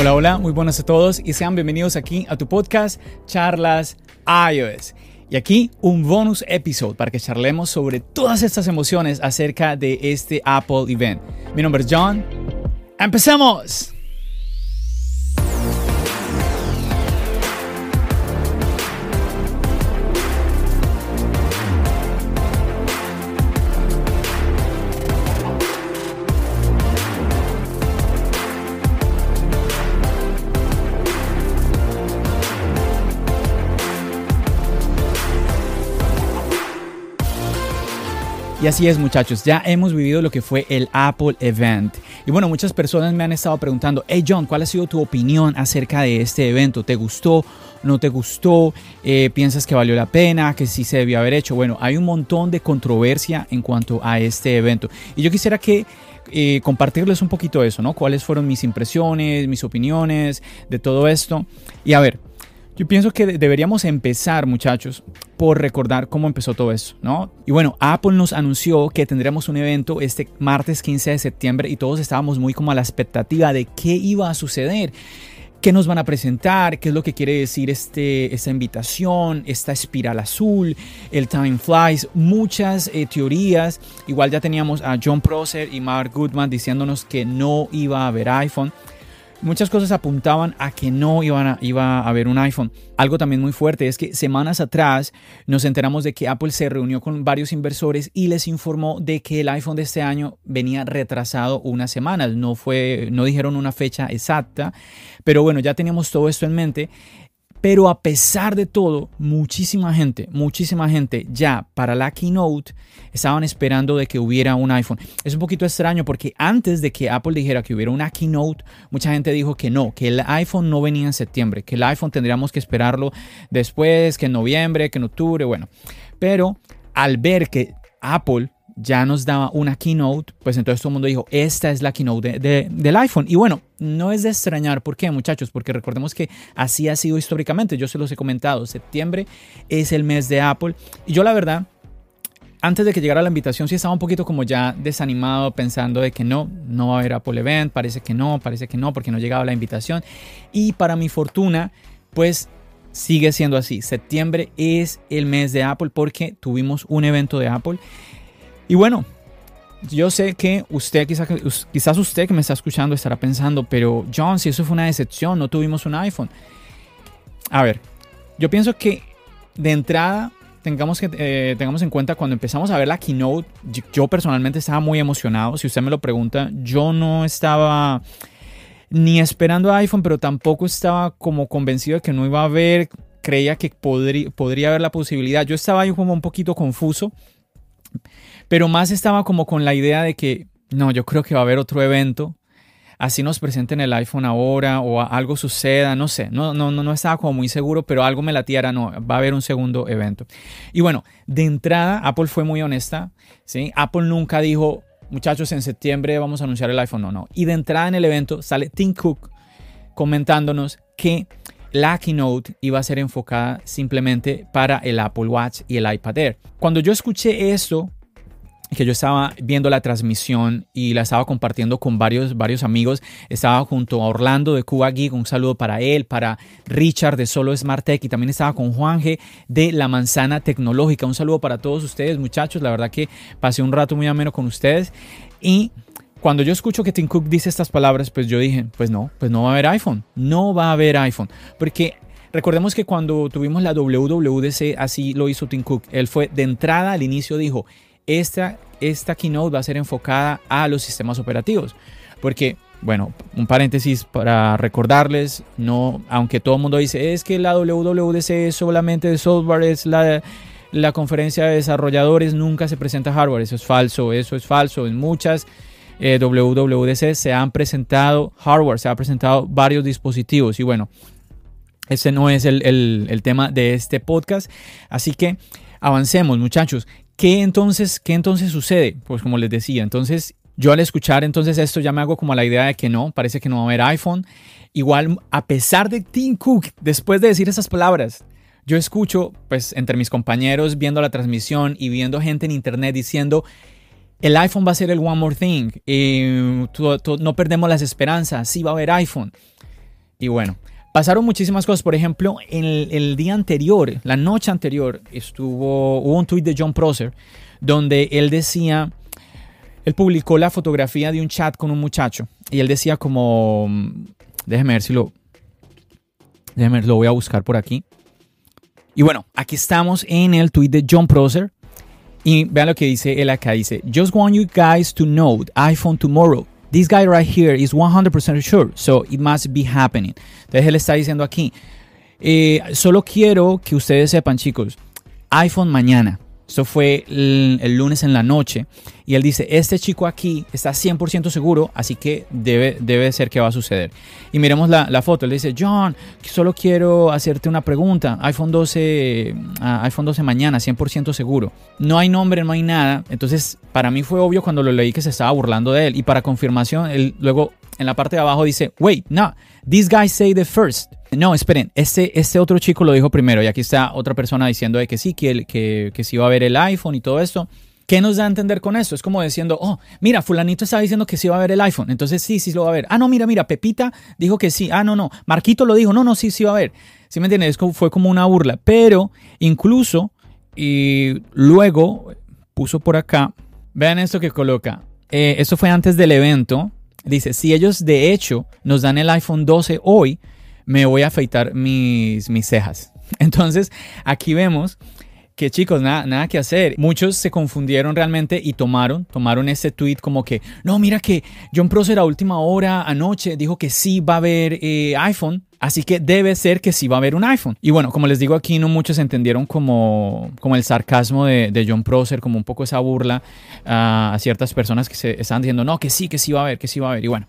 Hola, hola, muy buenas a todos y sean bienvenidos aquí a tu podcast Charlas iOS. Y aquí un bonus episode para que charlemos sobre todas estas emociones acerca de este Apple Event. Mi nombre es John. ¡Empecemos! Y así es muchachos, ya hemos vivido lo que fue el Apple Event. Y bueno, muchas personas me han estado preguntando, hey John, ¿cuál ha sido tu opinión acerca de este evento? ¿Te gustó? ¿No te gustó? Eh, ¿Piensas que valió la pena? ¿Que sí se debió haber hecho? Bueno, hay un montón de controversia en cuanto a este evento. Y yo quisiera que eh, compartirles un poquito eso, ¿no? ¿Cuáles fueron mis impresiones, mis opiniones de todo esto? Y a ver, yo pienso que deberíamos empezar, muchachos, por recordar cómo empezó todo eso, ¿no? Y bueno, Apple nos anunció que tendremos un evento este martes 15 de septiembre y todos estábamos muy como a la expectativa de qué iba a suceder. ¿Qué nos van a presentar? ¿Qué es lo que quiere decir este, esta invitación? Esta espiral azul, el time flies, muchas eh, teorías. Igual ya teníamos a John Prosser y Mark Goodman diciéndonos que no iba a haber iPhone muchas cosas apuntaban a que no iban a, iba a haber un iPhone. Algo también muy fuerte es que semanas atrás nos enteramos de que Apple se reunió con varios inversores y les informó de que el iPhone de este año venía retrasado unas semanas. No, fue, no dijeron una fecha exacta, pero bueno, ya teníamos todo esto en mente. Pero a pesar de todo, muchísima gente, muchísima gente ya para la keynote estaban esperando de que hubiera un iPhone. Es un poquito extraño porque antes de que Apple dijera que hubiera una keynote, mucha gente dijo que no, que el iPhone no venía en septiembre, que el iPhone tendríamos que esperarlo después, que en noviembre, que en octubre, bueno. Pero al ver que Apple ya nos daba una keynote, pues entonces todo el mundo dijo, esta es la keynote del iPhone. Y bueno, no es de extrañar, ¿por qué muchachos? Porque recordemos que así ha sido históricamente, yo se los he comentado, septiembre es el mes de Apple. Y yo la verdad, antes de que llegara la invitación, sí estaba un poquito como ya desanimado, pensando de que no, no va a haber Apple Event, parece que no, parece que no, porque no llegaba la invitación. Y para mi fortuna, pues sigue siendo así. Septiembre es el mes de Apple porque tuvimos un evento de Apple y bueno, yo sé que usted, quizás, usted que me está escuchando estará pensando, pero John, si eso fue una decepción, no tuvimos un iPhone. A ver, yo pienso que de entrada tengamos, que, eh, tengamos en cuenta cuando empezamos a ver la keynote, yo personalmente estaba muy emocionado. Si usted me lo pregunta, yo no estaba ni esperando iPhone, pero tampoco estaba como convencido de que no iba a haber, creía que podría, podría haber la posibilidad. Yo estaba ahí como un poquito confuso pero más estaba como con la idea de que, no, yo creo que va a haber otro evento. Así nos presenten el iPhone ahora o algo suceda, no sé, no, no, no, no estaba como muy seguro, pero algo me latía, no, va a haber un segundo evento. Y bueno, de entrada, Apple fue muy honesta, ¿sí? Apple nunca dijo, muchachos, en septiembre vamos a anunciar el iPhone, no, no. Y de entrada en el evento sale Tim Cook comentándonos que la keynote iba a ser enfocada simplemente para el Apple Watch y el iPad Air. Cuando yo escuché eso, que yo estaba viendo la transmisión y la estaba compartiendo con varios, varios amigos. Estaba junto a Orlando de Cuba Geek, un saludo para él, para Richard de Solo Smart Tech y también estaba con Juan G de La Manzana Tecnológica. Un saludo para todos ustedes, muchachos. La verdad que pasé un rato muy ameno con ustedes. Y cuando yo escucho que Tim Cook dice estas palabras, pues yo dije, pues no, pues no va a haber iPhone. No va a haber iPhone. Porque Recordemos que cuando tuvimos la WWDC, así lo hizo Tim Cook. Él fue de entrada al inicio, dijo, esta, esta keynote va a ser enfocada a los sistemas operativos. Porque, bueno, un paréntesis para recordarles, no, aunque todo el mundo dice, es que la WWDC es solamente de software, es la, la conferencia de desarrolladores, nunca se presenta hardware. Eso es falso, eso es falso. En muchas eh, WWDC se han presentado hardware, se han presentado varios dispositivos. Y bueno, ese no es el, el tema de este podcast. Así que avancemos, muchachos. ¿Qué entonces, ¿Qué entonces sucede? Pues como les decía, entonces yo al escuchar entonces esto ya me hago como la idea de que no, parece que no va a haber iPhone. Igual, a pesar de Tim Cook, después de decir esas palabras, yo escucho, pues, entre mis compañeros viendo la transmisión y viendo gente en internet diciendo, el iPhone va a ser el One More Thing, no perdemos las esperanzas, sí va a haber iPhone. Y bueno, pasaron muchísimas cosas. Por ejemplo, el, día anterior, la noche anterior, estuvo, hubo un tweet de John Prosser donde él decía, él publicó la fotografía de un chat con un muchacho y él decía como, déjeme ver si lo, déjeme ver, lo voy a buscar por aquí. Y bueno, aquí estamos en el tweet de John Prosser. Y vean lo que dice él acá. Dice, Just want you guys to know iPhone tomorrow. This guy right here is 100% sure, so it must be happening. Entonces él está diciendo aquí, eh, solo quiero que ustedes sepan chicos, iPhone mañana. Esto fue el, lunes en la noche. Y él dice, este chico aquí está 100% seguro, así que debe, debe ser que va a suceder. Y miremos la, foto. Él dice, John, solo quiero hacerte una pregunta. iPhone 12, ah, iPhone 12 mañana, 100% seguro. No hay nombre, no hay nada. Entonces, para mí fue obvio cuando lo leí que se estaba burlando de él. Y para confirmación, él luego en la parte de abajo dice, wait, no, this guy say the first. No, esperen, este, este otro chico lo dijo primero y aquí está otra persona diciendo de que sí, que, que, que sí va a ver el iPhone y todo esto. ¿Qué nos da a entender con eso? Es como diciendo, oh, mira, fulanito está diciendo que sí va a ver el iPhone, entonces sí, sí lo va a ver. Ah, no, mira, mira, Pepita dijo que sí. Ah, no, no, Marquito lo dijo, no, no, sí, sí va a ver. ¿Sí me entiendes? Fue como una burla, pero incluso y luego puso por acá, vean esto que coloca. Eh, esto fue antes del evento, Dice, si ellos de hecho nos dan el iPhone 12 hoy, me voy a afeitar mis, mis cejas. Entonces, aquí vemos que chicos, nada, nada que hacer. Muchos se confundieron realmente y tomaron, tomaron ese tweet como que, no, mira que John Prosser a última hora anoche dijo que sí va a haber eh, iPhone. Así que debe ser que sí va a haber un iPhone. Y bueno, como les digo aquí, no muchos entendieron como, como el sarcasmo de, John Prosser, como un poco esa burla a ciertas personas que se están diciendo, no, que sí, que sí va a haber, que sí va a haber. Y bueno,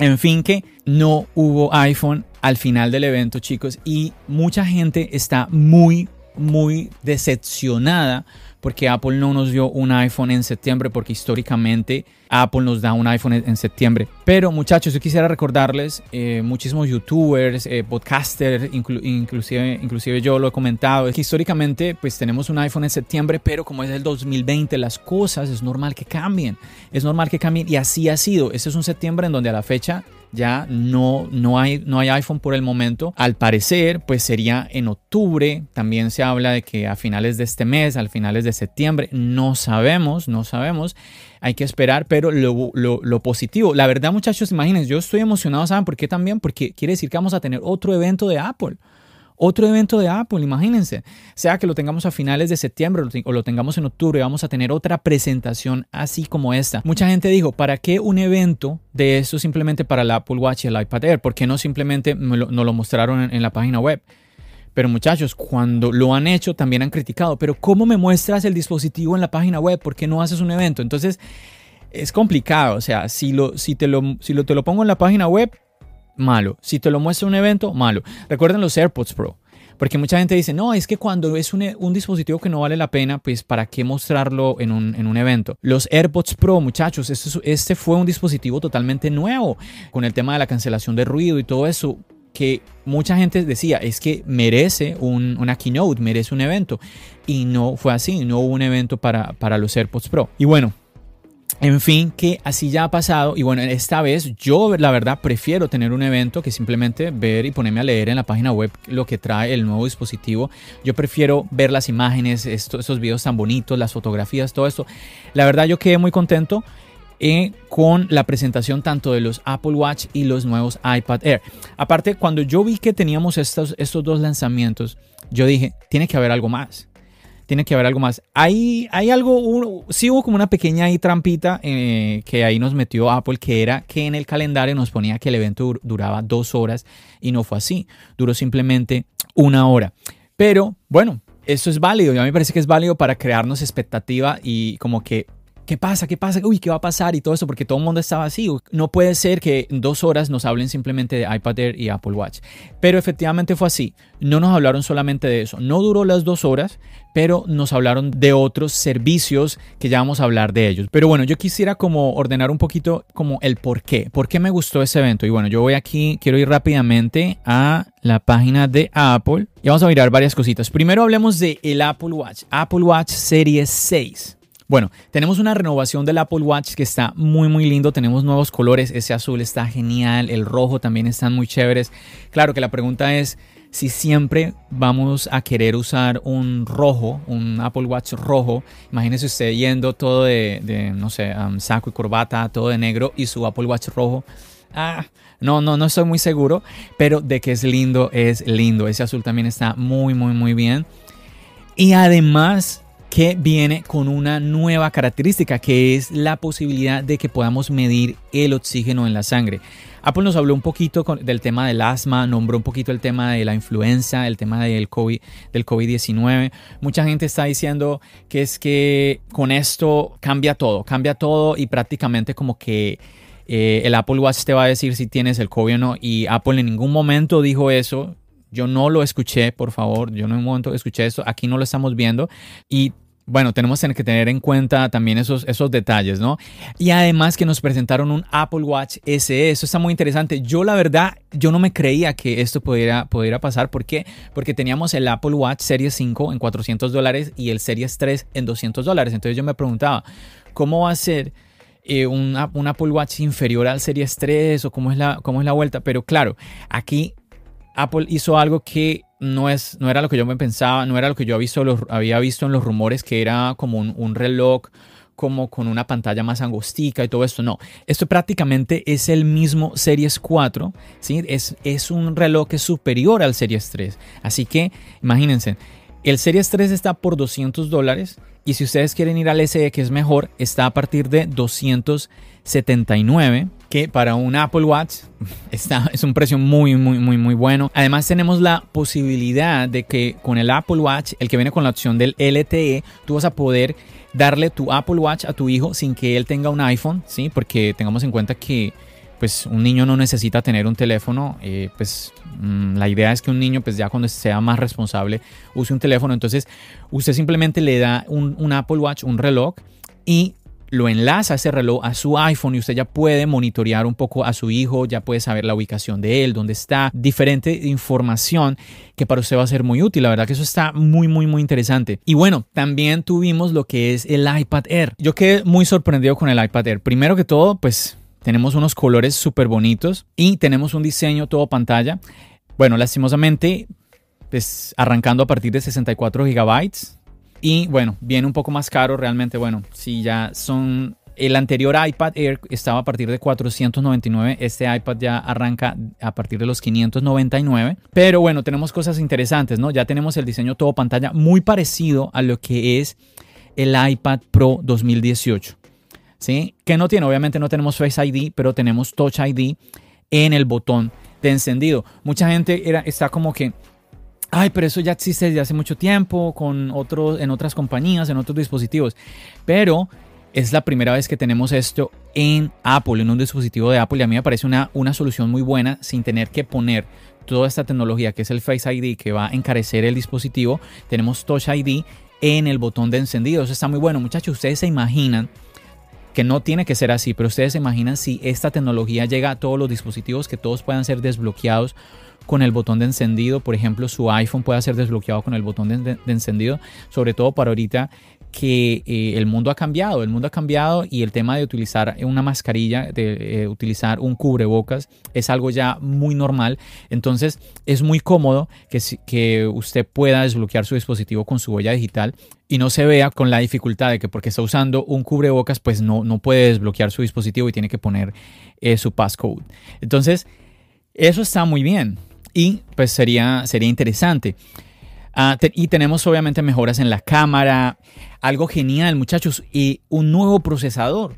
en fin, que no hubo iPhone al final del evento, chicos, y mucha gente está muy, muy decepcionada porque Apple no nos dio un iPhone en septiembre, porque históricamente Apple nos da un iPhone en septiembre. Pero muchachos, yo quisiera recordarles, eh, muchísimos youtubers, eh, podcasters, inclusive, inclusive yo lo he comentado, es que históricamente pues tenemos un iPhone en septiembre, pero como es el 2020, las cosas es normal que cambien, es normal que cambien y así ha sido. Este es un septiembre en donde a la fecha ya no, no, hay, no hay iPhone por el momento. Al parecer, pues sería en octubre. También se habla de que a finales de este mes, al finales de septiembre, no sabemos, no sabemos. Hay que esperar, pero lo, lo, lo positivo, la verdad muchachos, imagínense, yo estoy emocionado, ¿saben por qué también? Porque quiere decir que vamos a tener otro evento de Apple otro evento de Apple, imagínense. Sea que lo tengamos a finales de septiembre o lo tengamos en octubre, vamos a tener otra presentación así como esta. Mucha gente dijo, ¿para qué un evento de esto simplemente para el Apple Watch y el iPad Air? ¿Por qué no simplemente nos lo, mostraron en, la página web? Pero muchachos, cuando lo han hecho también han criticado, pero ¿cómo me muestras el dispositivo en la página web? ¿Por qué no haces un evento? Entonces, es complicado, o sea, si, lo, si, te, lo, si lo, te lo pongo en la página web, malo. Si te lo muestra un evento, malo. Recuerden los AirPods Pro. Porque mucha gente dice, no, es que cuando es un, dispositivo que no vale la pena, pues ¿para qué mostrarlo en un, evento? Los AirPods Pro, muchachos, este, este, fue un dispositivo totalmente nuevo con el tema de la cancelación de ruido y todo eso que mucha gente decía es que merece una keynote, merece un evento. Y no fue así, no hubo un evento para, para los AirPods Pro. Y bueno, en fin, que así ya ha pasado y bueno, esta vez yo la verdad prefiero tener un evento que simplemente ver y ponerme a leer en la página web lo que trae el nuevo dispositivo. Yo prefiero ver las imágenes, estos, videos tan bonitos, las fotografías, todo esto. La verdad yo quedé muy contento eh, con la presentación tanto de los Apple Watch y los nuevos iPad Air. Aparte, cuando yo vi que teníamos estos, estos dos lanzamientos, yo dije, tiene que haber algo más tiene que haber algo más. Hay, hay algo, sí hubo como una pequeña trampita eh, que ahí nos metió Apple, que era que en el calendario nos ponía que el evento duraba dos horas y no fue así, duró simplemente una hora. Pero bueno, eso es válido, y a mí me parece que es válido para crearnos expectativa y como que ¿Qué pasa? ¿Qué pasa? Uy, ¿qué va a pasar? Y todo eso, porque todo el mundo estaba así. No puede ser que en dos horas nos hablen simplemente de iPad Air y Apple Watch. Pero efectivamente fue así. No nos hablaron solamente de eso. No duró las dos horas, pero nos hablaron de otros servicios que ya vamos a hablar de ellos. Pero bueno, yo quisiera como ordenar un poquito como el por qué. ¿Por qué me gustó ese evento? Y bueno, yo voy aquí, quiero ir rápidamente a la página de Apple y vamos a mirar varias cositas. Primero hablemos de el Apple Watch. Apple Watch Series 6. Bueno, tenemos una renovación del Apple Watch que está muy muy lindo, tenemos nuevos colores, ese azul está genial, el rojo también están muy chéveres. Claro que la pregunta es si siempre vamos a querer usar un rojo, un Apple Watch rojo, imagínese usted yendo todo de, no sé, um, saco y corbata, todo de negro y su Apple Watch rojo. Ah, no, no, no estoy muy seguro, pero de que es lindo, es lindo. Ese azul también está muy, muy, muy bien. Y además que viene con una nueva característica que es la posibilidad de que podamos medir el oxígeno en la sangre. Apple nos habló un poquito del tema del asma, nombró un poquito el tema de la influenza, el tema del COVID, del COVID-19. Mucha gente está diciendo que es que con esto cambia todo, cambia todo y prácticamente como que eh, el Apple Watch te va a decir si tienes el COVID o no. Y Apple en ningún momento dijo eso. Yo no lo escuché, por favor. Yo en ningún momento escuché eso. Aquí no lo estamos viendo. Y bueno, tenemos que tener en cuenta también esos, esos detalles, ¿no? Y además que nos presentaron un Apple Watch SE, eso está muy interesante. Yo la verdad, yo no me creía que esto pudiera, pudiera pasar. ¿Por qué? Porque teníamos el Apple Watch Series 5 en 400 dólares y el Series 3 en 200 dólares. Entonces yo me preguntaba, ¿cómo va a ser eh, un, un, Apple Watch inferior al Series 3 o cómo es, la, cómo es la vuelta? Pero claro, aquí Apple hizo algo que no, es, no era lo que yo me pensaba, no era lo que yo había visto, en los rumores, que era como un, reloj como con una pantalla más angostica y todo esto. No, esto prácticamente es el mismo Series 4, ¿sí? es, es un reloj que es superior al Series 3. Así que imagínense, el Series 3 está por 200 dólares y si ustedes quieren ir al SE que es mejor, está a partir de 279 que para un Apple Watch está, es un precio muy, muy, muy, muy bueno. Además tenemos la posibilidad de que con el Apple Watch, el que viene con la opción del LTE, tú vas a poder darle tu Apple Watch a tu hijo sin que él tenga un iPhone, ¿sí? Porque tengamos en cuenta que pues un niño no necesita tener un teléfono, eh, pues mm, la idea es que un niño pues ya cuando sea más responsable use un teléfono, entonces usted simplemente le da un, un Apple Watch, un reloj y lo enlaza ese reloj a su iPhone y usted ya puede monitorear un poco a su hijo, ya puede saber la ubicación de él, dónde está, diferente información que para usted va a ser muy útil. La verdad que eso está muy, muy, muy interesante. Y bueno, también tuvimos lo que es el iPad Air. Yo quedé muy sorprendido con el iPad Air. Primero que todo, pues tenemos unos colores súper bonitos y tenemos un diseño todo pantalla. Bueno, lastimosamente, pues arrancando a partir de 64 gigabytes y bueno, viene un poco más caro realmente. Bueno, si ya son... El anterior iPad Air estaba a partir de 499, este iPad ya arranca a partir de los 599. Pero bueno, tenemos cosas interesantes, ¿no? Ya tenemos el diseño todo pantalla muy parecido a lo que es el iPad Pro 2018. ¿Sí? Que no tiene, obviamente no tenemos Face ID, pero tenemos Touch ID en el botón de encendido. Mucha gente era, está como que ay, pero eso ya existe desde hace mucho tiempo con otros, en otras compañías, en otros dispositivos. Pero es la primera vez que tenemos esto en Apple, en un dispositivo de Apple, y a mí me parece una, una solución muy buena sin tener que poner toda esta tecnología que es el Face ID que va a encarecer el dispositivo. Tenemos Touch ID en el botón de encendido. Eso está muy bueno. Muchachos, ustedes se imaginan que no tiene que ser así, pero ustedes se imaginan si esta tecnología llega a todos los dispositivos, que todos puedan ser desbloqueados con el botón de encendido. Por ejemplo, su iPhone puede ser desbloqueado con el botón de, encendido, sobre todo para ahorita que eh, el mundo ha cambiado, el mundo ha cambiado y el tema de utilizar una mascarilla, de eh, utilizar un cubrebocas es algo ya muy normal. Entonces es muy cómodo que, que usted pueda desbloquear su dispositivo con su huella digital y no se vea con la dificultad de que porque está usando un cubrebocas pues no, no puede desbloquear su dispositivo y tiene que poner eh, su passcode. Entonces eso está muy bien y pues sería, sería interesante. Ah, y tenemos obviamente mejoras en la cámara, algo genial muchachos, y un nuevo procesador.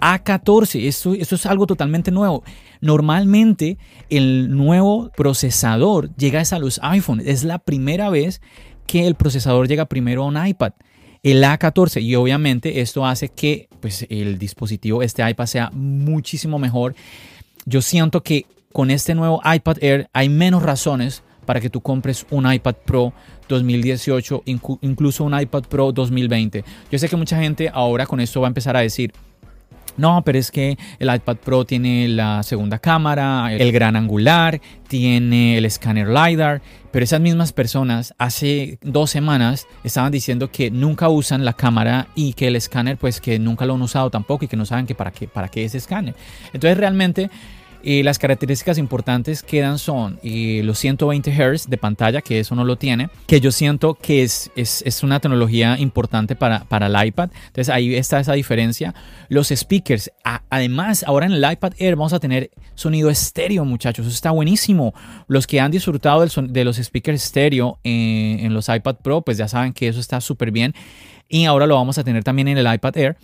A14, esto, esto es algo totalmente nuevo. Normalmente el nuevo procesador llega a los iPhones. Es la primera vez que el procesador llega primero a un iPad. El A14 y obviamente esto hace que pues, el dispositivo, este iPad sea muchísimo mejor. Yo siento que con este nuevo iPad Air hay menos razones para que tú compres un iPad Pro 2018, incluso un iPad Pro 2020. Yo sé que mucha gente ahora con esto va a empezar a decir, no, pero es que el iPad Pro tiene la segunda cámara, el gran angular, tiene el escáner LiDAR, pero esas mismas personas hace dos semanas estaban diciendo que nunca usan la cámara y que el escáner pues que nunca lo han usado tampoco y que no saben que para qué, para qué es escáner. Entonces realmente y las características importantes quedan son los 120 Hz de pantalla, que eso no lo tiene, que yo siento que es, es, una tecnología importante para, para, el iPad. Entonces ahí está esa diferencia. Los speakers, además, ahora en el iPad Air vamos a tener sonido estéreo, muchachos. Eso está buenísimo. Los que han disfrutado de los speakers estéreo en, en los iPad Pro, pues ya saben que eso está súper bien. Y ahora lo vamos a tener también en el iPad Air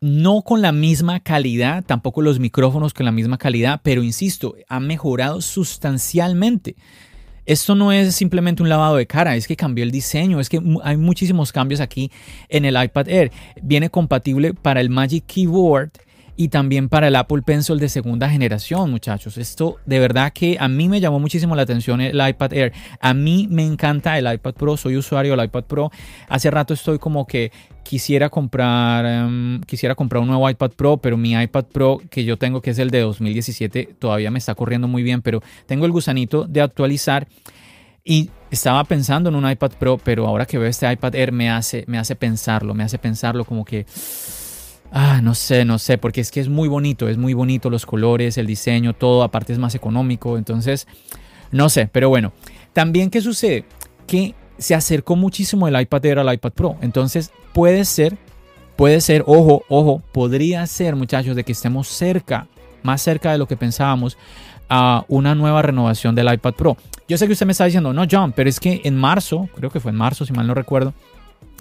no con la misma calidad, tampoco los micrófonos con la misma calidad, pero insisto, ha mejorado sustancialmente. Esto no es simplemente un lavado de cara, es que cambió el diseño, es que hay muchísimos cambios aquí en el iPad Air. Viene compatible para el Magic Keyboard y también para el Apple Pencil de segunda generación, muchachos. Esto de verdad que a mí me llamó muchísimo la atención el iPad Air. A mí me encanta el iPad Pro, soy usuario del iPad Pro. Hace rato estoy como que quisiera comprar, em, quisiera comprar un nuevo iPad Pro, pero mi iPad Pro que yo tengo, que es el de 2017, todavía me está corriendo muy bien, pero tengo el gusanito de actualizar. Y estaba pensando en un iPad Pro, pero ahora que veo este iPad Air me hace, me hace pensarlo, me hace pensarlo como que Ah, no sé, no sé, porque es que es muy bonito, es muy bonito los colores, el diseño, todo, aparte es más económico, entonces, no sé, pero bueno. También, ¿qué sucede? Que se acercó muchísimo el iPad Air al iPad Pro, entonces puede ser, puede ser, ojo, ojo, podría ser, muchachos, de que estemos cerca, más cerca de lo que pensábamos, a una nueva renovación del iPad Pro. Yo sé que usted me está diciendo, no, John, pero es que en marzo, creo que fue en marzo, si mal no recuerdo,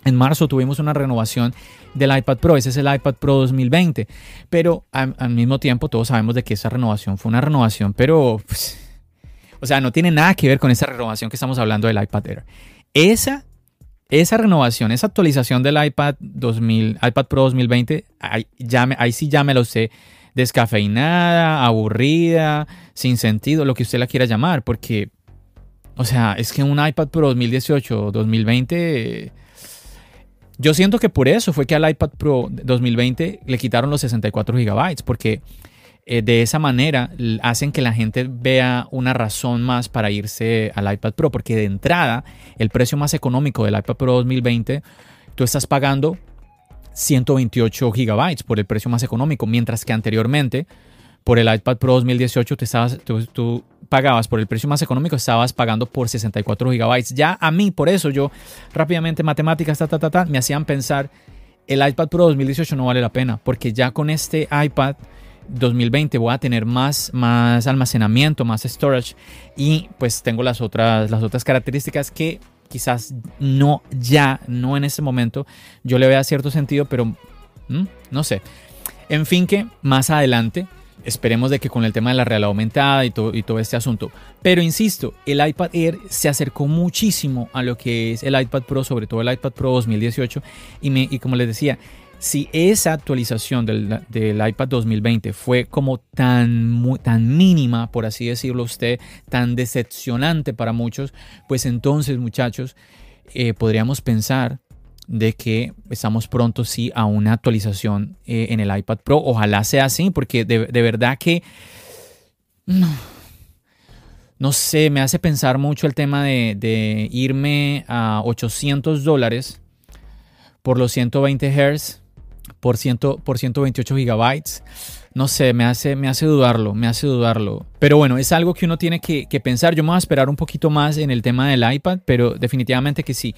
en marzo tuvimos una renovación del iPad Pro, ese es el iPad Pro 2020, pero al, mismo tiempo todos sabemos de que esa renovación fue una renovación, pero, pues, o sea, no tiene nada que ver con esa renovación que estamos hablando del iPad Air. Esa, esa renovación, esa actualización del iPad, 2000, iPad Pro 2020, ahí, ahí sí ya me lo sé descafeinada, aburrida, sin sentido, lo que usted la quiera llamar, porque, o sea, es que un iPad Pro 2018 2020 yo siento que por eso fue que al iPad Pro 2020 le quitaron los 64 GB, porque eh, de esa manera hacen que la gente vea una razón más para irse al iPad Pro, porque de entrada el precio más económico del iPad Pro 2020, tú estás pagando 128 GB por el precio más económico, mientras que anteriormente por el iPad Pro 2018 te estabas, tú, pagabas por el precio más económico, estabas pagando por 64 gigabytes. Ya a mí, por eso yo rápidamente matemáticas, ta, ta, ta, ta, me hacían pensar, el iPad Pro 2018 no vale la pena, porque ya con este iPad 2020 voy a tener más, más almacenamiento, más storage y pues tengo las otras, las otras características que quizás no ya, no en este momento, yo le vea cierto sentido, pero no sé. En fin que más adelante Esperemos de que con el tema de la realidad aumentada y todo, este asunto. Pero insisto, el iPad Air se acercó muchísimo a lo que es el iPad Pro, sobre todo el iPad Pro 2018. Y, como les decía, si esa actualización del, iPad 2020 fue como tan, tan mínima, por así decirlo usted, tan decepcionante para muchos, pues entonces muchachos, eh, podríamos pensar de que estamos pronto sí a una actualización eh, en el iPad Pro. Ojalá sea así, porque de, verdad que no, no, sé, me hace pensar mucho el tema de, irme a 800 dólares por los 120 Hz, por, por 128 gigabytes. No sé, me hace, me hace dudarlo, me hace dudarlo. Pero bueno, es algo que uno tiene que, que pensar. Yo me voy a esperar un poquito más en el tema del iPad, pero definitivamente que sí.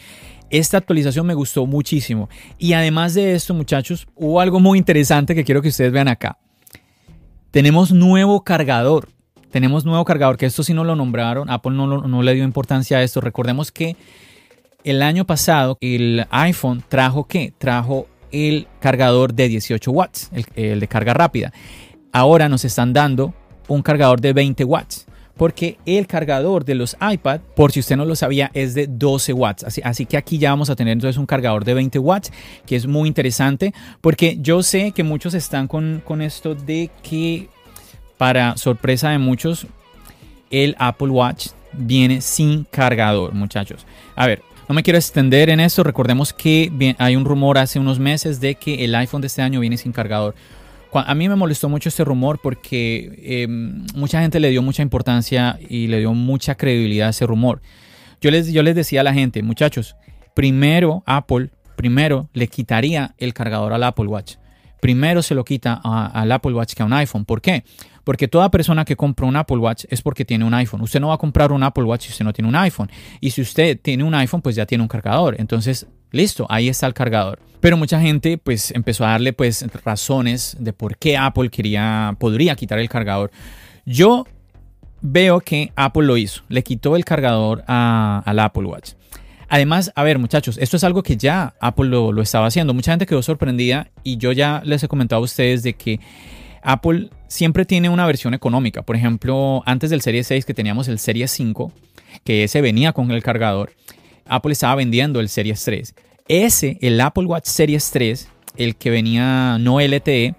Esta actualización me gustó muchísimo. Y además de esto, muchachos, hubo algo muy interesante que quiero que ustedes vean acá. Tenemos nuevo cargador. Tenemos nuevo cargador, que esto sí no lo nombraron. Apple no, no le dio importancia a esto. Recordemos que el año pasado el iPhone trajo qué? Trajo el cargador de 18 watts, el, de carga rápida. Ahora nos están dando un cargador de 20 watts porque el cargador de los iPad, por si usted no lo sabía, es de 12 watts. Así, así, que aquí ya vamos a tener entonces un cargador de 20 watts, que es muy interesante, porque yo sé que muchos están con, con esto de que, para sorpresa de muchos, el Apple Watch viene sin cargador, muchachos. A ver, no me quiero extender en esto. Recordemos que hay un rumor hace unos meses de que el iPhone de este año viene sin cargador. A mí me molestó mucho este rumor porque em, mucha gente le dio mucha importancia y le dio mucha credibilidad a ese rumor. Yo les, yo les decía a la gente, muchachos, primero Apple, primero le quitaría el cargador al Apple Watch. Primero se lo quita al Apple Watch que a un iPhone. ¿Por qué? Porque toda persona que compra un Apple Watch es porque tiene un iPhone. Usted no va a comprar un Apple Watch si usted no tiene un iPhone. Y si usted tiene un iPhone, pues ya tiene un cargador. Entonces, listo, ahí está el cargador. Pero mucha gente pues empezó a darle pues razones de por qué Apple quería, podría quitar el cargador. Yo veo que Apple lo hizo, le quitó el cargador al Apple Watch. Además, a ver muchachos, esto es algo que ya Apple lo, lo, estaba haciendo. Mucha gente quedó sorprendida y yo ya les he comentado a ustedes de que Apple siempre tiene una versión económica. Por ejemplo, antes del Serie 6 que teníamos el Serie 5, que ese venía con el cargador, Apple estaba vendiendo el Series 3. Ese, el Apple Watch Series 3, el que venía no LTE,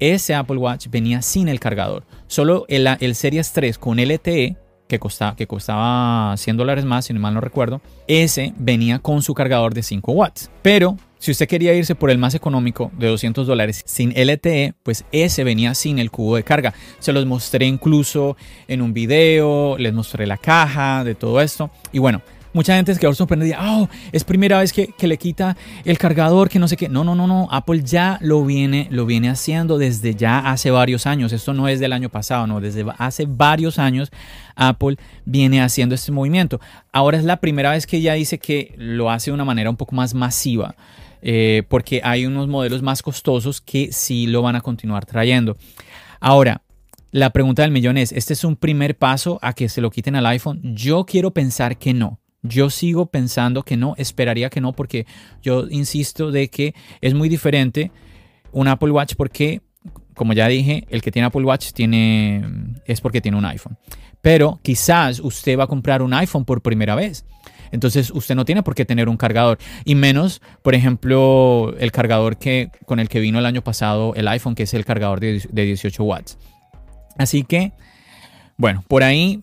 ese Apple Watch venía sin el cargador. Solo el, el Series 3 con LTE, que costaba, que costaba 100 dólares más, si no mal no recuerdo, ese venía con su cargador de 5 watts. Pero si usted quería irse por el más económico de 200 dólares sin LTE, pues ese venía sin el cubo de carga. Se los mostré incluso en un video, les mostré la caja de todo esto. Y bueno, Mucha gente se quedó sorprendida. Oh, es primera vez que, le quita el cargador, que no sé qué. No, no, no, no. Apple ya lo viene, lo viene haciendo desde ya hace varios años. Esto no es del año pasado, no. Desde hace varios años Apple viene haciendo este movimiento. Ahora es la primera vez que ella dice que lo hace de una manera un poco más masiva. Eh, porque hay unos modelos más costosos que sí lo van a continuar trayendo. Ahora, la pregunta del millón es, ¿este es un primer paso a que se lo quiten al iPhone? Yo quiero pensar que no. Yo sigo pensando que no, esperaría que no, porque yo insisto de que es muy diferente un Apple Watch porque, como ya dije, el que tiene Apple Watch tiene, es porque tiene un iPhone. Pero quizás usted va a comprar un iPhone por primera vez. Entonces usted no tiene por qué tener un cargador. Y menos, por ejemplo, el cargador que, con el que vino el año pasado el iPhone, que es el cargador de, de 18 watts. Así que, bueno, por ahí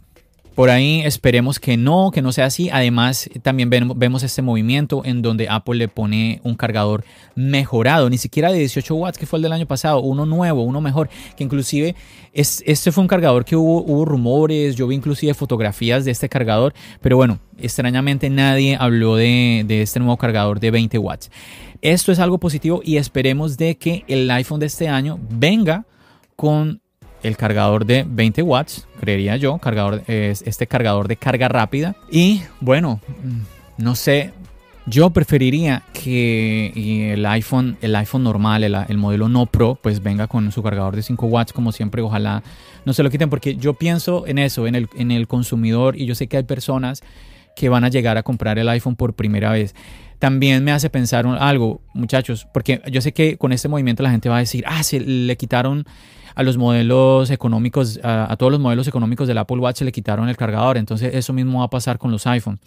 por ahí esperemos que no, que no sea así. Además, también vemos este movimiento en donde Apple le pone un cargador mejorado, ni siquiera de 18 watts, que fue el del año pasado, uno nuevo, uno mejor, que inclusive es, este fue un cargador que hubo, hubo rumores, yo vi inclusive fotografías de este cargador, pero bueno, extrañamente nadie habló de, de este nuevo cargador de 20 watts. Esto es algo positivo y esperemos de que el iPhone de este año venga con el cargador de 20 watts, creería yo, cargador, este cargador de carga rápida. Y bueno, mm, no sé, yo preferiría que el iPhone, el iPhone normal, el, modelo no Pro, pues venga con su cargador de 5 watts, como siempre, ojalá no se lo quiten, porque yo pienso en eso, en el, en el consumidor, y yo sé que hay personas que van a llegar a comprar el iPhone por primera vez. También me hace pensar algo, muchachos, porque yo sé que con este movimiento la gente va a decir, ah, se le quitaron a los modelos económicos, a, todos los modelos económicos del Apple Watch se le quitaron el cargador. Entonces eso mismo va a pasar con los iPhones.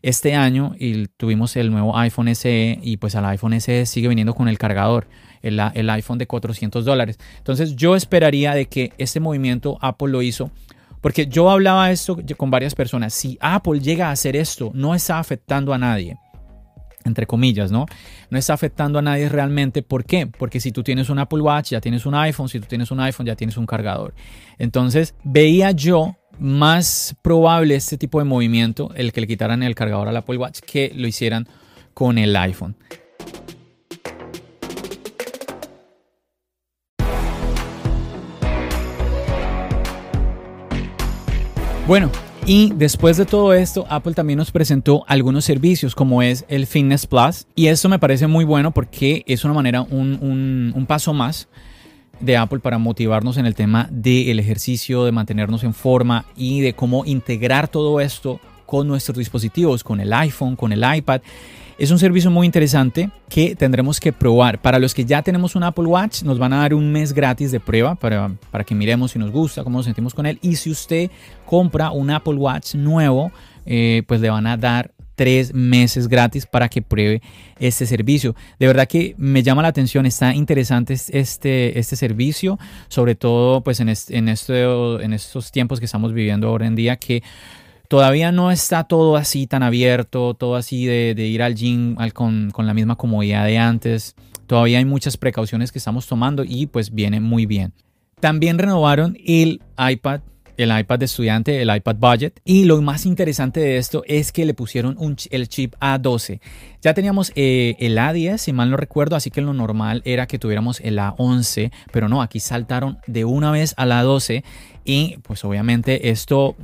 Este año y tuvimos el nuevo iPhone SE y pues al iPhone SE sigue viniendo con el cargador, el, el iPhone de 400 dólares. Entonces yo esperaría de que este movimiento Apple lo hizo porque yo hablaba esto con varias personas. Si Apple llega a hacer esto, no está afectando a nadie entre comillas, ¿no? No está afectando a nadie realmente. ¿Por qué? Porque si tú tienes un Apple Watch, ya tienes un iPhone, si tú tienes un iPhone, ya tienes un cargador. Entonces, veía yo más probable este tipo de movimiento, el que le quitaran el cargador al Apple Watch, que lo hicieran con el iPhone. Bueno, y después de todo esto, Apple también nos presentó algunos servicios como es el Fitness Plus. Y esto me parece muy bueno porque es una manera, un, un, paso más de Apple para motivarnos en el tema del ejercicio, de mantenernos en forma y de cómo integrar todo esto con nuestros dispositivos, con el iPhone, con el iPad. Es un servicio muy interesante que tendremos que probar. Para los que ya tenemos un Apple Watch, nos van a dar un mes gratis de prueba para, para que miremos si nos gusta, cómo nos sentimos con él. Y si usted compra un Apple Watch nuevo, eh, pues le van a dar tres meses gratis para que pruebe este servicio. De verdad que me llama la atención, está interesante este, este servicio, sobre todo pues en, en, en estos tiempos que estamos viviendo ahora en día que todavía no está todo así tan abierto, todo así de, ir al gym con, la misma comodidad de antes. todavía hay muchas precauciones que estamos tomando y pues viene muy bien. También renovaron el iPad el iPad de estudiante, el iPad Budget. Y lo más interesante de esto es que le pusieron el chip A12. Ya teníamos eh, el A10, si mal no recuerdo, así que lo normal era que tuviéramos el A11, pero no, aquí saltaron de una vez al A12 y pues obviamente esto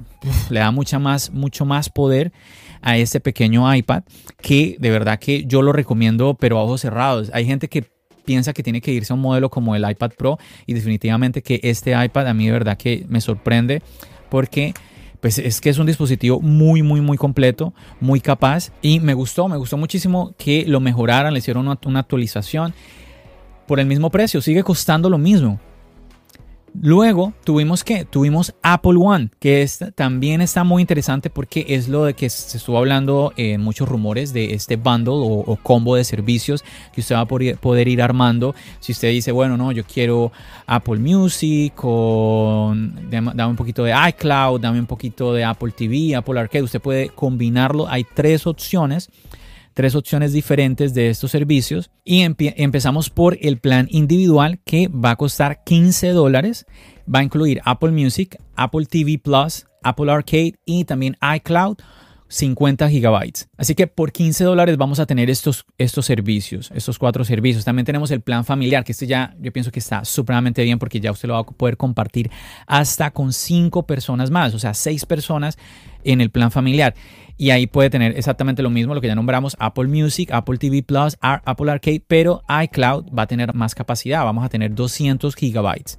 le da mucha más, mucho más poder a este pequeño iPad que de verdad que yo lo recomiendo pero a ojos cerrados. Hay gente que piensa que tiene que irse a un modelo como el iPad Pro y definitivamente que este iPad a mí de verdad que me sorprende porque pues es que es un dispositivo muy, muy, muy completo, muy capaz y me gustó, me gustó muchísimo que lo mejoraran, le hicieron una, una actualización por el mismo precio, sigue costando lo mismo. Luego tuvimos que tuvimos Apple One, que también está muy interesante porque es lo de que se estuvo hablando en muchos rumores de este bundle o, combo de servicios que usted va a poder ir armando. Si usted dice, bueno, no, yo quiero Apple Music, con, dame un poquito de iCloud, dame un poquito de Apple TV, Apple Arcade, usted puede combinarlo. Hay tres opciones tres opciones diferentes de estos servicios y empezamos por el plan individual que va a costar 15 dólares. Va a incluir Apple Music, Apple TV Plus, Apple Arcade y también iCloud 50 gigabytes. Así que por 15 dólares vamos a tener estos, estos servicios, estos cuatro servicios. También tenemos el plan familiar, que este ya yo pienso que está supremamente bien porque ya usted lo va a poder compartir hasta con cinco personas más, o sea, seis personas en el plan familiar. Y ahí puede tener exactamente lo mismo, lo que ya nombramos, Apple Music, Apple TV Plus, Apple Arcade, pero iCloud va a tener más capacidad, vamos a tener 200 gigabytes.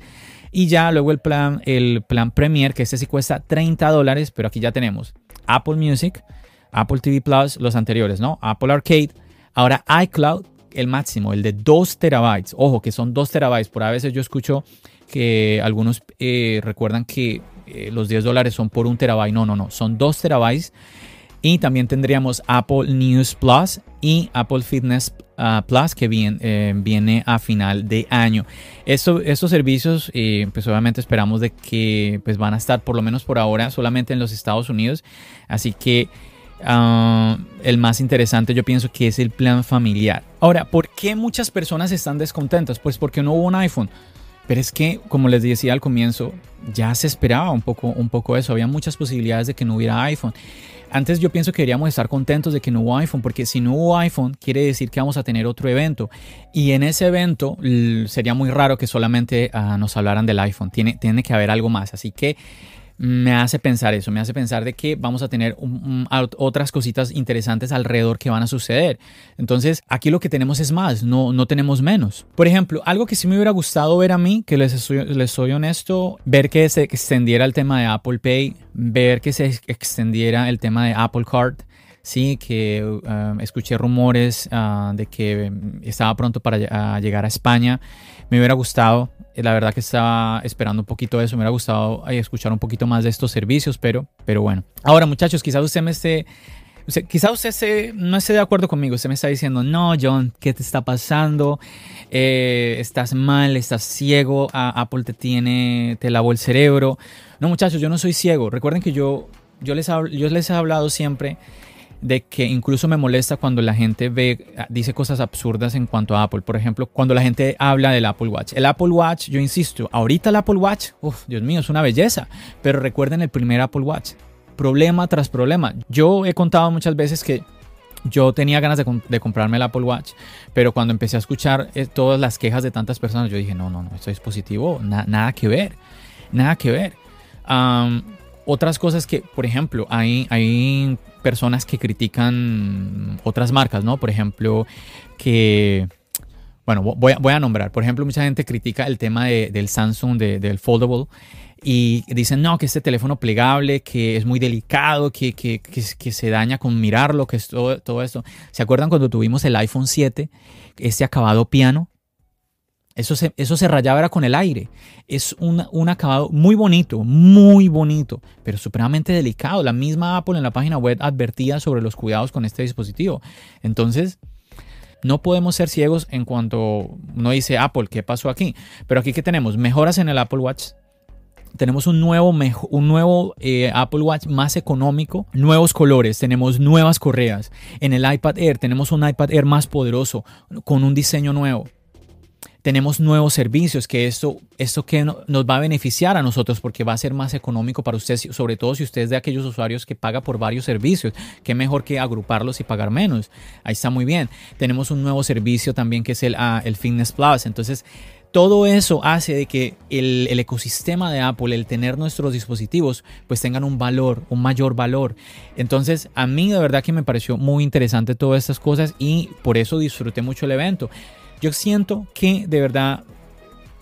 Y ya luego el plan, el plan Premier, que este sí cuesta 30 dólares, pero aquí ya tenemos Apple Music, Apple TV Plus, los anteriores, ¿no? Apple Arcade. Ahora iCloud, el máximo, el de 2 terabytes. Ojo, que son 2 terabytes. Por a veces yo escucho que algunos eh, recuerdan que eh, los 10 dólares son por un terabyte. No, no, no. Son 2 terabytes. Y también tendríamos Apple News Plus y Apple Fitness uh, Plus que viene, eh, viene a final de año. Esto, estos servicios, eh, pues obviamente esperamos de que pues van a estar por lo menos por ahora solamente en los Estados Unidos. Así que uh, el más interesante yo pienso que es el plan familiar. Ahora, ¿por qué muchas personas están descontentas? Pues porque no hubo un iPhone. Pero es que, como les decía al comienzo, ya se esperaba un poco, un poco eso. Había muchas posibilidades de que no hubiera iPhone. Antes yo pienso que deberíamos estar contentos de que no hubo iPhone, porque si no hubo iPhone, quiere decir que vamos a tener otro evento. Y en ese evento sería muy raro que solamente ah, nos hablaran del iPhone. Tiene, tiene que haber algo más. Así que me hace pensar eso, me hace pensar de que vamos a tener otras cositas interesantes alrededor que van a suceder. Entonces, aquí lo que tenemos es más, no, no tenemos menos. Por ejemplo, algo que sí me hubiera gustado ver a mí, que les soy, les soy honesto, ver que se extendiera el tema de Apple Pay, ver que se extendiera el tema de Apple Card. Sí, que um, escuché rumores uh, de que estaba pronto para llegar a España. Me hubiera gustado la verdad que estaba esperando un poquito de eso. Me hubiera gustado escuchar un poquito más de estos servicios, pero, pero bueno. Ahora, muchachos, quizás usted me esté. quizás usted no esté de acuerdo conmigo. Usted me está diciendo, no, John, ¿qué te está pasando? Eh, estás mal, estás ciego. Apple te tiene, te lavó el cerebro. No, muchachos, yo no soy ciego. Recuerden que yo, yo, les, yo les he hablado siempre de que incluso me molesta cuando la gente ve, dice cosas absurdas en cuanto a Apple. Por ejemplo, cuando la gente habla del Apple Watch. El Apple Watch, yo insisto, ahorita el Apple Watch, Dios mío, es una belleza. Pero recuerden el primer Apple Watch. Problema tras problema. Yo he contado muchas veces que yo tenía ganas de, comprarme el Apple Watch, pero cuando empecé a escuchar eh, todas las quejas de tantas personas, yo dije, no, no, no, este dispositivo, nada que ver, nada que ver. Otras cosas que, por ejemplo, hay, hay personas que critican otras marcas, ¿no? Por ejemplo, que... Bueno, voy a, voy a nombrar. Por ejemplo, mucha gente critica el tema del Samsung, del foldable, y dicen, no, que este teléfono plegable, que es muy delicado, que, que, que, se daña con mirarlo, que es todo, todo, esto. ¿Se acuerdan cuando tuvimos el iPhone 7, este acabado piano? Eso se, eso se rayaba era con el aire. Es un, acabado muy bonito, muy bonito, pero supremamente delicado. La misma Apple en la página web advertía sobre los cuidados con este dispositivo. Entonces, no podemos ser ciegos en cuanto no dice Apple, ¿qué pasó aquí? Pero aquí que tenemos mejoras en el Apple Watch, tenemos un nuevo, un nuevo eh, Apple Watch más económico, nuevos colores, tenemos nuevas correas. En el iPad Air tenemos un iPad Air más poderoso, con un diseño nuevo tenemos nuevos servicios, que esto, esto que nos va a beneficiar a nosotros porque va a ser más económico para ustedes, sobre todo si usted es de aquellos usuarios que paga por varios servicios, que mejor que agruparlos y pagar menos. Ahí está muy bien. Tenemos un nuevo servicio también que es el, ah, el Fitness Plus. Entonces, todo eso hace de que el, el, ecosistema de Apple, el tener nuestros dispositivos, pues tengan un valor, un mayor valor. Entonces, a mí de verdad que me pareció muy interesante todas estas cosas y por eso disfruté mucho el evento. Yo siento que de verdad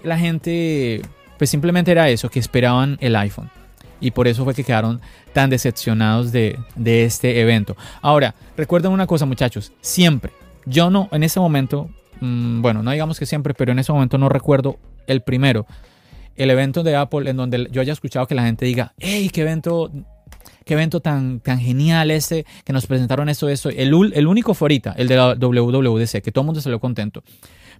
la gente, pues simplemente era eso, que esperaban el iPhone. Y por eso fue que quedaron tan decepcionados de, este evento. Ahora, recuerden una cosa muchachos, siempre, yo no, en ese momento, mm, bueno, no digamos que siempre, pero en ese momento no recuerdo el primero, el evento de Apple en donde yo haya escuchado que la gente diga, hey, qué evento qué evento tan, tan genial este, que nos presentaron esto, esto. El, el único fue el de la WWDC, que todo el mundo salió contento.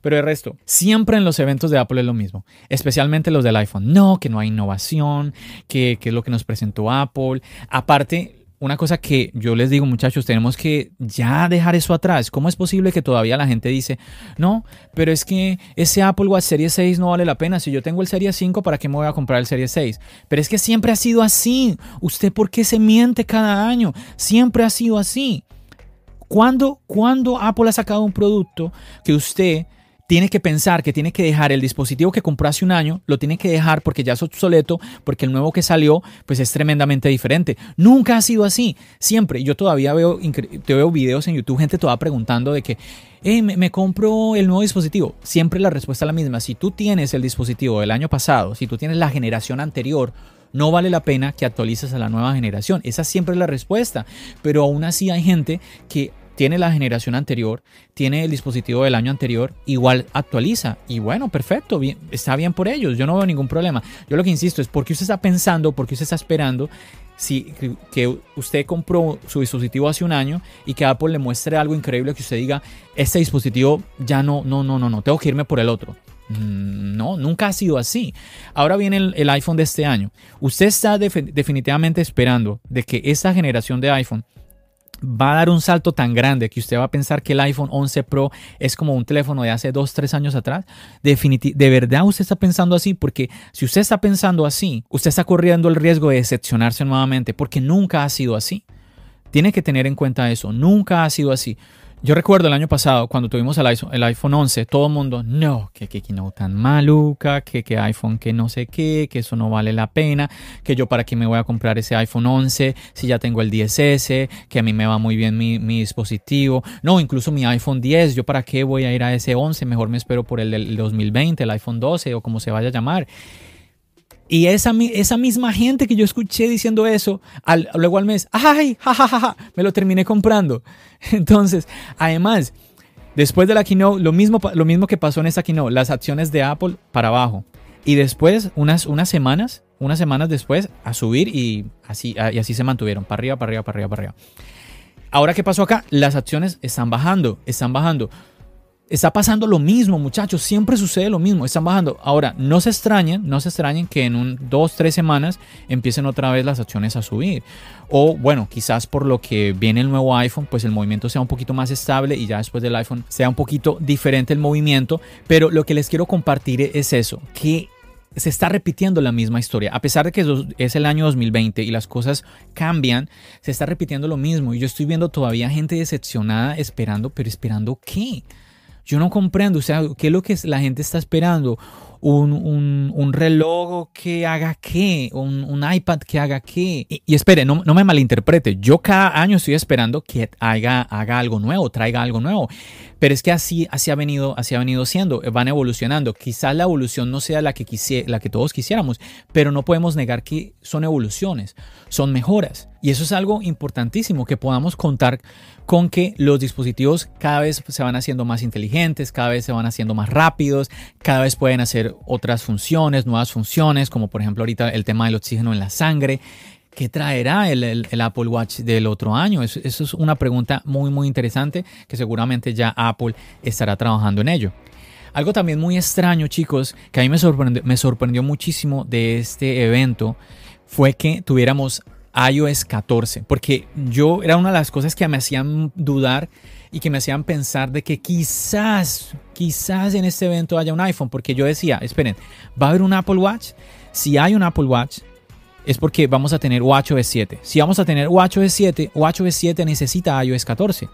Pero el resto, siempre en los eventos de Apple es lo mismo, especialmente los del iPhone. No, que no hay innovación, que, que es lo que nos presentó Apple. Aparte, una cosa que yo les digo, muchachos, tenemos que ya dejar eso atrás. ¿Cómo es posible que todavía la gente dice, no, pero es que ese Apple Watch Serie 6 no vale la pena? Si yo tengo el Serie 5, ¿para qué me voy a comprar el Serie 6? Pero es que siempre ha sido así. ¿Usted por qué se miente cada año? Siempre ha sido así. ¿Cuándo, cuando Apple ha sacado un producto que usted tiene que pensar que tiene que dejar el dispositivo que compró hace un año, lo tiene que dejar porque ya es obsoleto, porque el nuevo que salió pues es tremendamente diferente. Nunca ha sido así, siempre. Yo todavía veo, te veo videos en YouTube, gente toda preguntando de que, me, me, compro el nuevo dispositivo. Siempre la respuesta es la misma. Si tú tienes el dispositivo del año pasado, si tú tienes la generación anterior, no vale la pena que actualices a la nueva generación. Esa siempre es la respuesta. Pero aún así hay gente que tiene la generación anterior, tiene el dispositivo del año anterior, igual actualiza. Y bueno, perfecto, está bien por ellos, yo no veo ningún problema. Yo lo que insisto es porque usted está pensando, porque usted está esperando si, que usted compró su dispositivo hace un año y que Apple le muestre algo increíble que usted diga, este dispositivo ya no, no, no, no, no, tengo que irme por el otro. Mm, no, nunca ha sido así. Ahora viene el, iPhone de este año. Usted está definitivamente esperando de que esta generación de iPhone va a dar un salto tan grande que usted va a pensar que el iPhone 11 Pro es como un teléfono de hace 2, 3 años atrás. de verdad usted está pensando así, porque si usted está pensando así, usted está corriendo el riesgo de decepcionarse nuevamente, porque nunca ha sido así. Tiene que tener en cuenta eso, nunca ha sido así. Yo recuerdo el año pasado, cuando tuvimos el iPhone, el iPhone 11, todo el mundo, no, que, que, no tan maluca, que, que iPhone que no sé qué, que eso no vale la pena, que yo para qué me voy a comprar ese iPhone 11 si ya tengo el 10S, que a mí me va muy bien mi, mi dispositivo, no, incluso mi iPhone 10, yo para qué voy a ir a ese 11, mejor me espero por el del 2020, el iPhone 12 o como se vaya a llamar. Y esa, esa misma gente que yo escuché diciendo eso, al, luego al mes, ¡ay! Ja, me lo terminé comprando. Entonces, además, después de la keynote, lo mismo, lo mismo que pasó en esa keynote, las acciones de Apple para abajo. Y después, unas, unas semanas, unas semanas después, a subir y así, y así se mantuvieron, para arriba, para arriba, para arriba, para arriba. Ahora, ¿qué pasó acá? Las acciones están bajando, están bajando. Está pasando lo mismo, muchachos, siempre sucede lo mismo, están bajando. Ahora, no se extrañen, no se extrañen que en un dos, tres semanas empiecen otra vez las acciones a subir. O bueno, quizás por lo que viene el nuevo iPhone, pues el movimiento sea un poquito más estable y ya después del iPhone sea un poquito diferente el movimiento. Pero lo que les quiero compartir es eso, que se está repitiendo la misma historia. A pesar de que es el año 2020 y las cosas cambian, se está repitiendo lo mismo. Y yo estoy viendo todavía gente decepcionada esperando, pero esperando qué? Yo no comprendo, o sea, ¿qué es lo que la gente está esperando? un, reloj que haga qué, un, iPad que haga qué. Y, espere, no, me malinterprete, yo cada año estoy esperando que haga, haga algo nuevo, traiga algo nuevo. Pero es que así, así, ha venido, así ha venido siendo, van evolucionando. Quizás la evolución no sea la que, la que todos quisiéramos, pero no podemos negar que son evoluciones, son mejoras. Y eso es algo importantísimo, que podamos contar con que los dispositivos cada vez se van haciendo más inteligentes, cada vez se van haciendo más rápidos, cada vez pueden hacer otras funciones, nuevas funciones, como por ejemplo ahorita el tema del oxígeno en la sangre. ¿Qué traerá el, Apple Watch del otro año? Eso, es una pregunta muy, muy interesante que seguramente ya Apple estará trabajando en ello. Algo también muy extraño, chicos, que a mí me sorprendió, me sorprendió muchísimo de este evento fue que tuviéramos iOS 14, porque yo era una de las cosas que me hacían dudar y que me hacían pensar de que quizás, quizás en este evento haya un iPhone, porque yo decía, esperen, ¿va a haber un Apple Watch? Si hay un Apple Watch, es porque vamos a tener WatchOS 7. Si vamos a tener WatchOS 7, WatchOS 7 necesita iOS 14.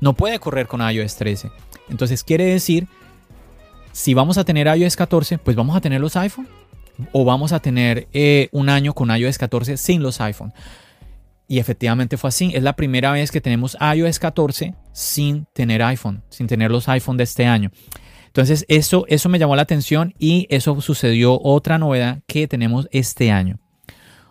No puede correr con iOS 13. Entonces quiere decir, si vamos a tener iOS 14, pues vamos a tener los iPhone o vamos a tener eh, un año con iOS 14 sin los iPhone. Y efectivamente fue así. Es la primera vez que tenemos iOS 14 sin tener iPhone, sin tener los iPhone de este año. Entonces eso, eso me llamó la atención y eso sucedió otra novedad que tenemos este año.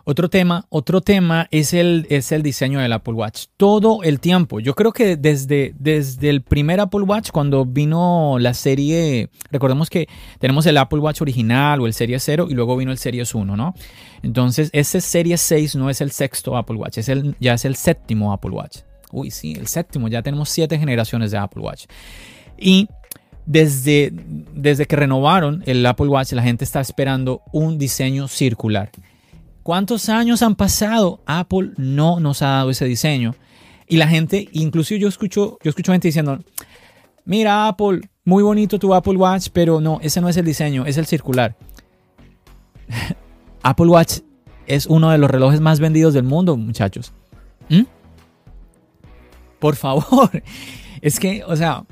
Otro tema, otro tema es el, es el diseño del Apple Watch. Todo el tiempo. Yo creo que desde, desde el primer Apple Watch, cuando vino la serie, recordemos que tenemos el Apple Watch original o el Series 0 y luego vino el Series 1, ¿no? Entonces, ese Series 6 no es el sexto Apple Watch, es el, ya es el séptimo Apple Watch. Uy, sí, el séptimo, ya tenemos siete generaciones de Apple Watch. Y desde, desde que renovaron el Apple Watch, la gente está esperando un diseño circular. ¿Cuántos años han pasado? Apple no nos ha dado ese diseño. Y la gente, inclusive yo escucho, yo escucho gente diciendo, mira Apple, muy bonito tu Apple Watch, pero no, ese no es el diseño, es el circular. Apple Watch es uno de los relojes más vendidos del mundo, muchachos. ¿Mm? Por favor. Es que, o sea,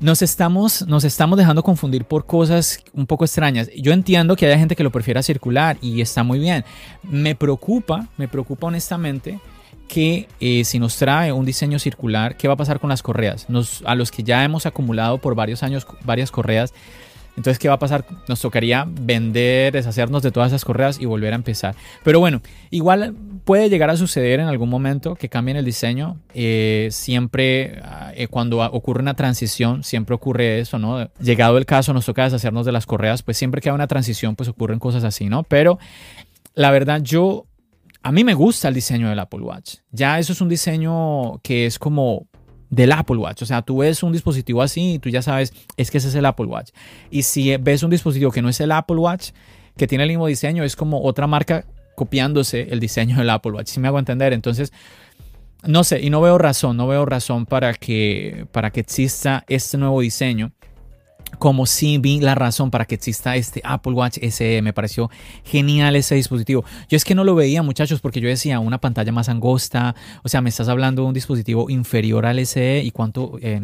nos estamos, nos estamos dejando confundir por cosas un poco extrañas. Yo entiendo que haya gente que lo prefiera circular y está muy bien. Me preocupa, me preocupa honestamente que eh, si nos trae un diseño circular, ¿qué va a pasar con las correas? Nos, a los que ya hemos acumulado por varios años varias correas, entonces, ¿qué va a pasar? Nos tocaría vender, deshacernos de todas esas correas y volver a empezar. Pero bueno, igual puede llegar a suceder en algún momento que cambien el diseño. Eh, siempre, eh, cuando ocurre una transición, siempre ocurre eso, ¿no? Llegado el caso, nos toca deshacernos de las correas, pues siempre que hay una transición, pues ocurren cosas así, ¿no? Pero la verdad, yo a mí me gusta el diseño del Apple Watch. Ya eso es un diseño que es como del Apple Watch. O sea, tú ves un dispositivo así y tú ya sabes, es que ese es el Apple Watch. Y si ves un dispositivo que no es el Apple Watch, que tiene el mismo diseño, es como otra marca copiándose el diseño del Apple Watch. Si me hago entender. Entonces, no sé, y no veo razón, no veo razón para que, para que exista este nuevo diseño como si vi la razón para que exista este Apple Watch SE. Me pareció genial ese dispositivo. Yo es que no lo veía, muchachos, porque yo decía una pantalla más angosta. O sea, me estás hablando de un dispositivo inferior al SE y cuánto. Eh,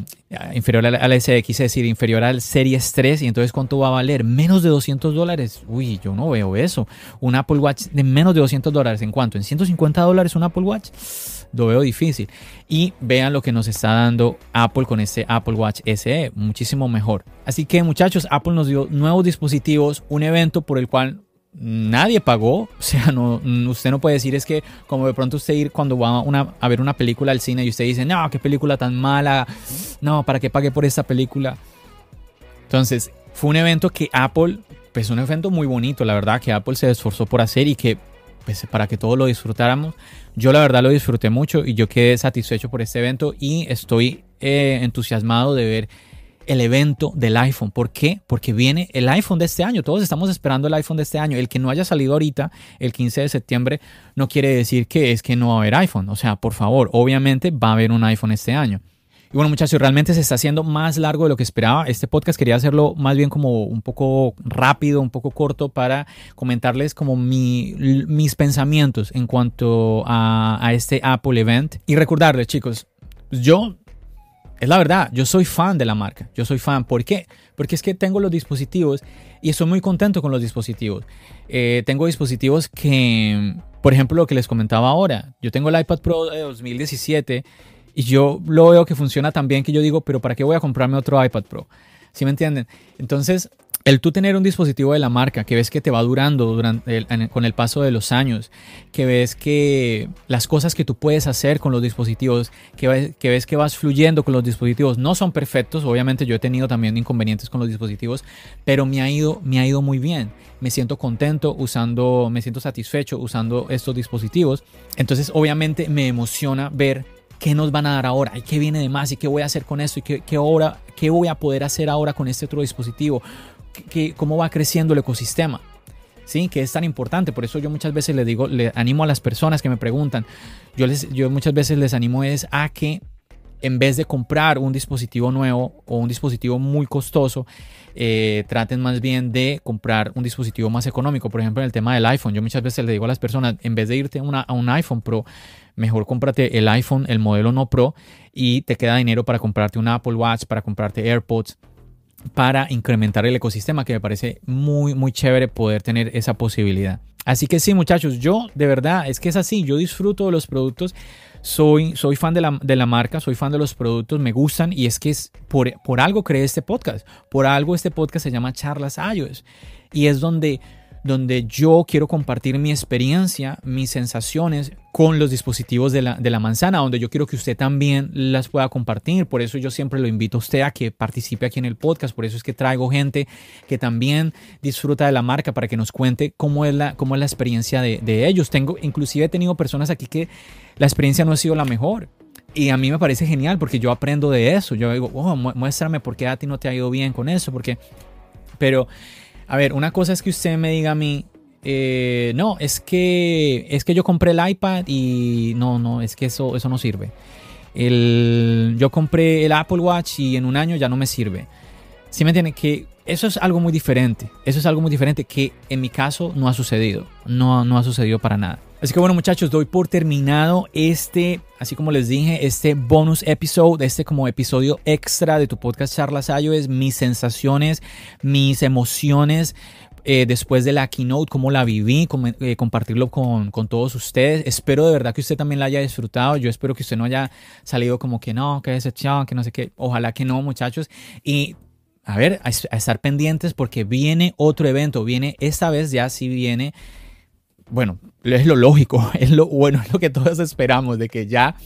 inferior al, SE, quise decir, inferior al Series 3. Y entonces, ¿cuánto va a valer? Menos de 200 dólares. Uy, yo no veo eso. Un Apple Watch de menos de 200 dólares. ¿En cuánto? ¿En 150 dólares un Apple Watch? Lo veo difícil. Y vean lo que nos está dando Apple con este Apple Watch SE, muchísimo mejor. Así que muchachos, Apple nos dio nuevos dispositivos, un evento por el cual nadie pagó. O sea, no, usted no puede decir es que como de pronto usted ir cuando va a, ver una película al cine y usted dice, no, qué película tan mala, no, ¿para qué pagué por esta película? Entonces, fue un evento que Apple, pues un evento muy bonito, la verdad, que Apple se esforzó por hacer y que pues, para que todos lo disfrutáramos. Yo la verdad lo disfruté mucho y yo quedé satisfecho por este evento y estoy eh, entusiasmado de ver el evento del iPhone. ¿Por qué? Porque viene el iPhone de este año. Todos estamos esperando el iPhone de este año. El que no haya salido ahorita, el 15 de septiembre, no quiere decir que es que no va a haber iPhone. O sea, por favor, obviamente va a haber un iPhone este año. Y bueno, muchachos, realmente se está haciendo más largo de lo que esperaba. Este podcast quería hacerlo más bien como un poco rápido, un poco corto para comentarles como mis pensamientos en cuanto a, a este Apple Event. Y recordarles, chicos, yo es la verdad, yo soy fan de la marca. Yo soy fan. ¿Por qué? Porque es que tengo los dispositivos y estoy muy contento con los dispositivos. Eh, tengo dispositivos que, por ejemplo, lo que les comentaba ahora. Yo tengo el iPad Pro de 2017 y yo lo veo que funciona tan bien que yo digo, pero ¿para qué voy a comprarme otro iPad Pro? ¿Sí me entienden? Entonces, el tú tener un dispositivo de la marca que ves que te va durando durante con el paso de los años, que ves que las cosas que tú puedes hacer con los dispositivos, que, que ves que vas fluyendo con los dispositivos, no son perfectos. Obviamente yo he tenido también inconvenientes con los dispositivos, pero me ha ido, me ha ido muy bien. Me siento contento usando, me siento satisfecho usando estos dispositivos. Entonces, obviamente me emociona ver qué nos van a dar ahora y qué viene de más y qué voy a hacer con esto y qué, qué, qué voy a poder hacer ahora con este otro dispositivo, qué, cómo va creciendo el ecosistema. ¿sí? Que es tan importante. Por eso yo muchas veces les digo, le animo a las personas que me preguntan, yo, les, yo muchas veces les animo es a que en vez de comprar un dispositivo nuevo o un dispositivo muy costoso, eh, traten más bien de comprar un dispositivo más económico. Por ejemplo, en el tema del iPhone, yo muchas veces le digo a las personas, en vez de irte a, un iPhone Pro, mejor cómprate el iPhone, el modelo no Pro, y te queda dinero para comprarte un Apple Watch, para comprarte AirPods para incrementar el ecosistema, que me parece muy, muy chévere poder tener esa posibilidad. Así que sí, muchachos, yo de verdad es que es así, yo disfruto de los productos, soy, soy fan de la, de la marca, soy fan de los productos, me gustan y es que es por, por algo creé este podcast, por algo este podcast se llama Charlas iOS y es donde donde yo quiero compartir mi experiencia, mis sensaciones con los dispositivos de la, de la, manzana, donde yo quiero que usted también las pueda compartir. Por eso yo siempre lo invito a usted a que participe aquí en el podcast. Por eso es que traigo gente que también disfruta de la marca para que nos cuente cómo es la, cómo es la experiencia de, de ellos. Tengo, inclusive he tenido personas aquí que la experiencia no ha sido la mejor. Y a mí me parece genial porque yo aprendo de eso. Yo digo, oh, muéstrame por qué a ti no te ha ido bien con eso. Porque, pero a ver, una cosa es que usted me diga a mí, eh, no, es que, es que yo compré el iPad y no, no, es que eso, eso no sirve. El, yo compré el Apple Watch y en un año ya no me sirve. ¿Sí me entiende? Que eso es algo muy diferente. Eso es algo muy diferente que en mi caso no ha sucedido. No, no ha sucedido para nada. Así que bueno muchachos, doy por terminado este, así como les dije, este bonus episode, este como episodio extra de tu podcast Charlas es mis sensaciones, mis emociones eh, después de la keynote, cómo la viví, eh, compartirlo con, con, todos ustedes. Espero de verdad que usted también la haya disfrutado. Yo espero que usted no haya salido como que no, que decepción, que no sé qué. Ojalá que no muchachos. Y a ver, a, estar pendientes porque viene otro evento, viene esta vez ya sí viene bueno, es lo lógico, es lo bueno, es lo que todos esperamos, de que ya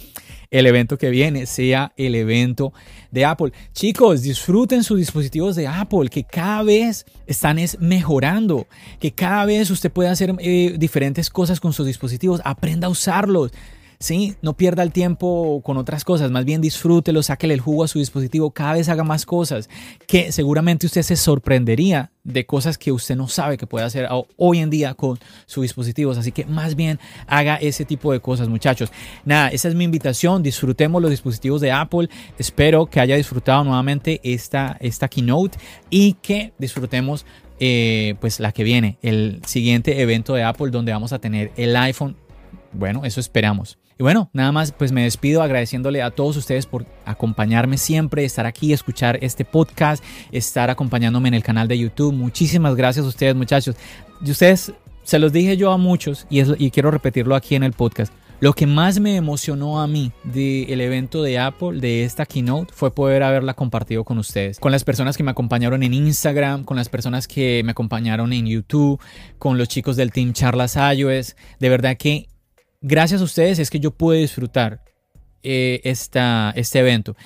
el evento que viene sea el evento de Apple. Chicos, disfruten sus dispositivos de Apple, que cada vez están mejorando, que cada vez usted puede hacer eh, diferentes cosas con sus dispositivos, aprenda a usarlos. ¿Sí? No pierda el tiempo con otras cosas, más bien disfrútelo, sáquele el jugo a su dispositivo, cada vez haga más cosas, que seguramente usted se sorprendería de cosas que usted no sabe que puede hacer hoy en día con sus dispositivos. Así que más bien haga ese tipo de cosas, muchachos. Nada, esa es mi invitación. Disfrutemos los dispositivos de Apple. Espero que haya disfrutado nuevamente esta, esta keynote y que disfrutemos eh, pues la que viene, el siguiente evento de Apple donde vamos a tener el iPhone. Bueno, eso esperamos. Y bueno, nada más, pues me despido agradeciéndole a todos ustedes por acompañarme siempre, estar aquí, escuchar este podcast, estar acompañándome en el canal de YouTube. Muchísimas gracias a ustedes, muchachos. Y ustedes, se los dije yo a muchos y, y quiero repetirlo aquí en el podcast. Lo que más me emocionó a mí del evento de Apple, de esta keynote, fue poder haberla compartido con ustedes. Con las personas que me acompañaron en Instagram, con las personas que me acompañaron en YouTube, con los chicos del Team Charlas iOS. De verdad que gracias a ustedes es que yo pude disfrutar eh, esta, este evento.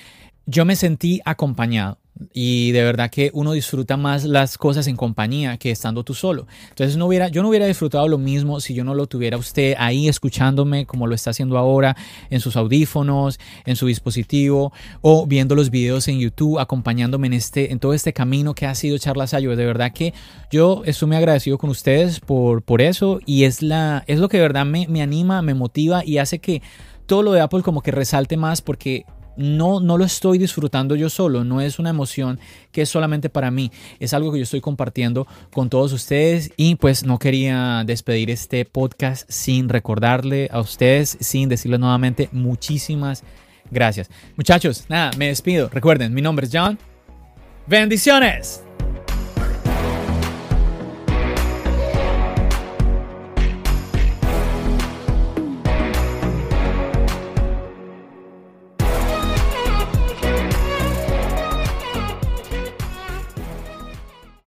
Yo me sentí acompañado y de verdad que uno disfruta más las cosas en compañía que estando tú solo. Entonces no hubiera, yo no hubiera disfrutado lo mismo si yo no lo tuviera usted ahí escuchándome como lo está haciendo ahora en sus audífonos, en su dispositivo o viendo los videos en YouTube, acompañándome en, este, en todo este camino que ha sido Charlas Ayo. De verdad que yo estoy muy agradecido con ustedes por, por eso y es, la, es lo que de verdad me, me anima, me motiva y hace que todo lo de Apple como que resalte más porque no, no lo estoy disfrutando yo solo, no es una emoción que es solamente para mí, es algo que yo estoy compartiendo con todos ustedes y pues no quería despedir este podcast sin recordarle a ustedes, sin decirles nuevamente muchísimas gracias. Muchachos, nada, me despido. Recuerden, mi nombre es John. Bendiciones.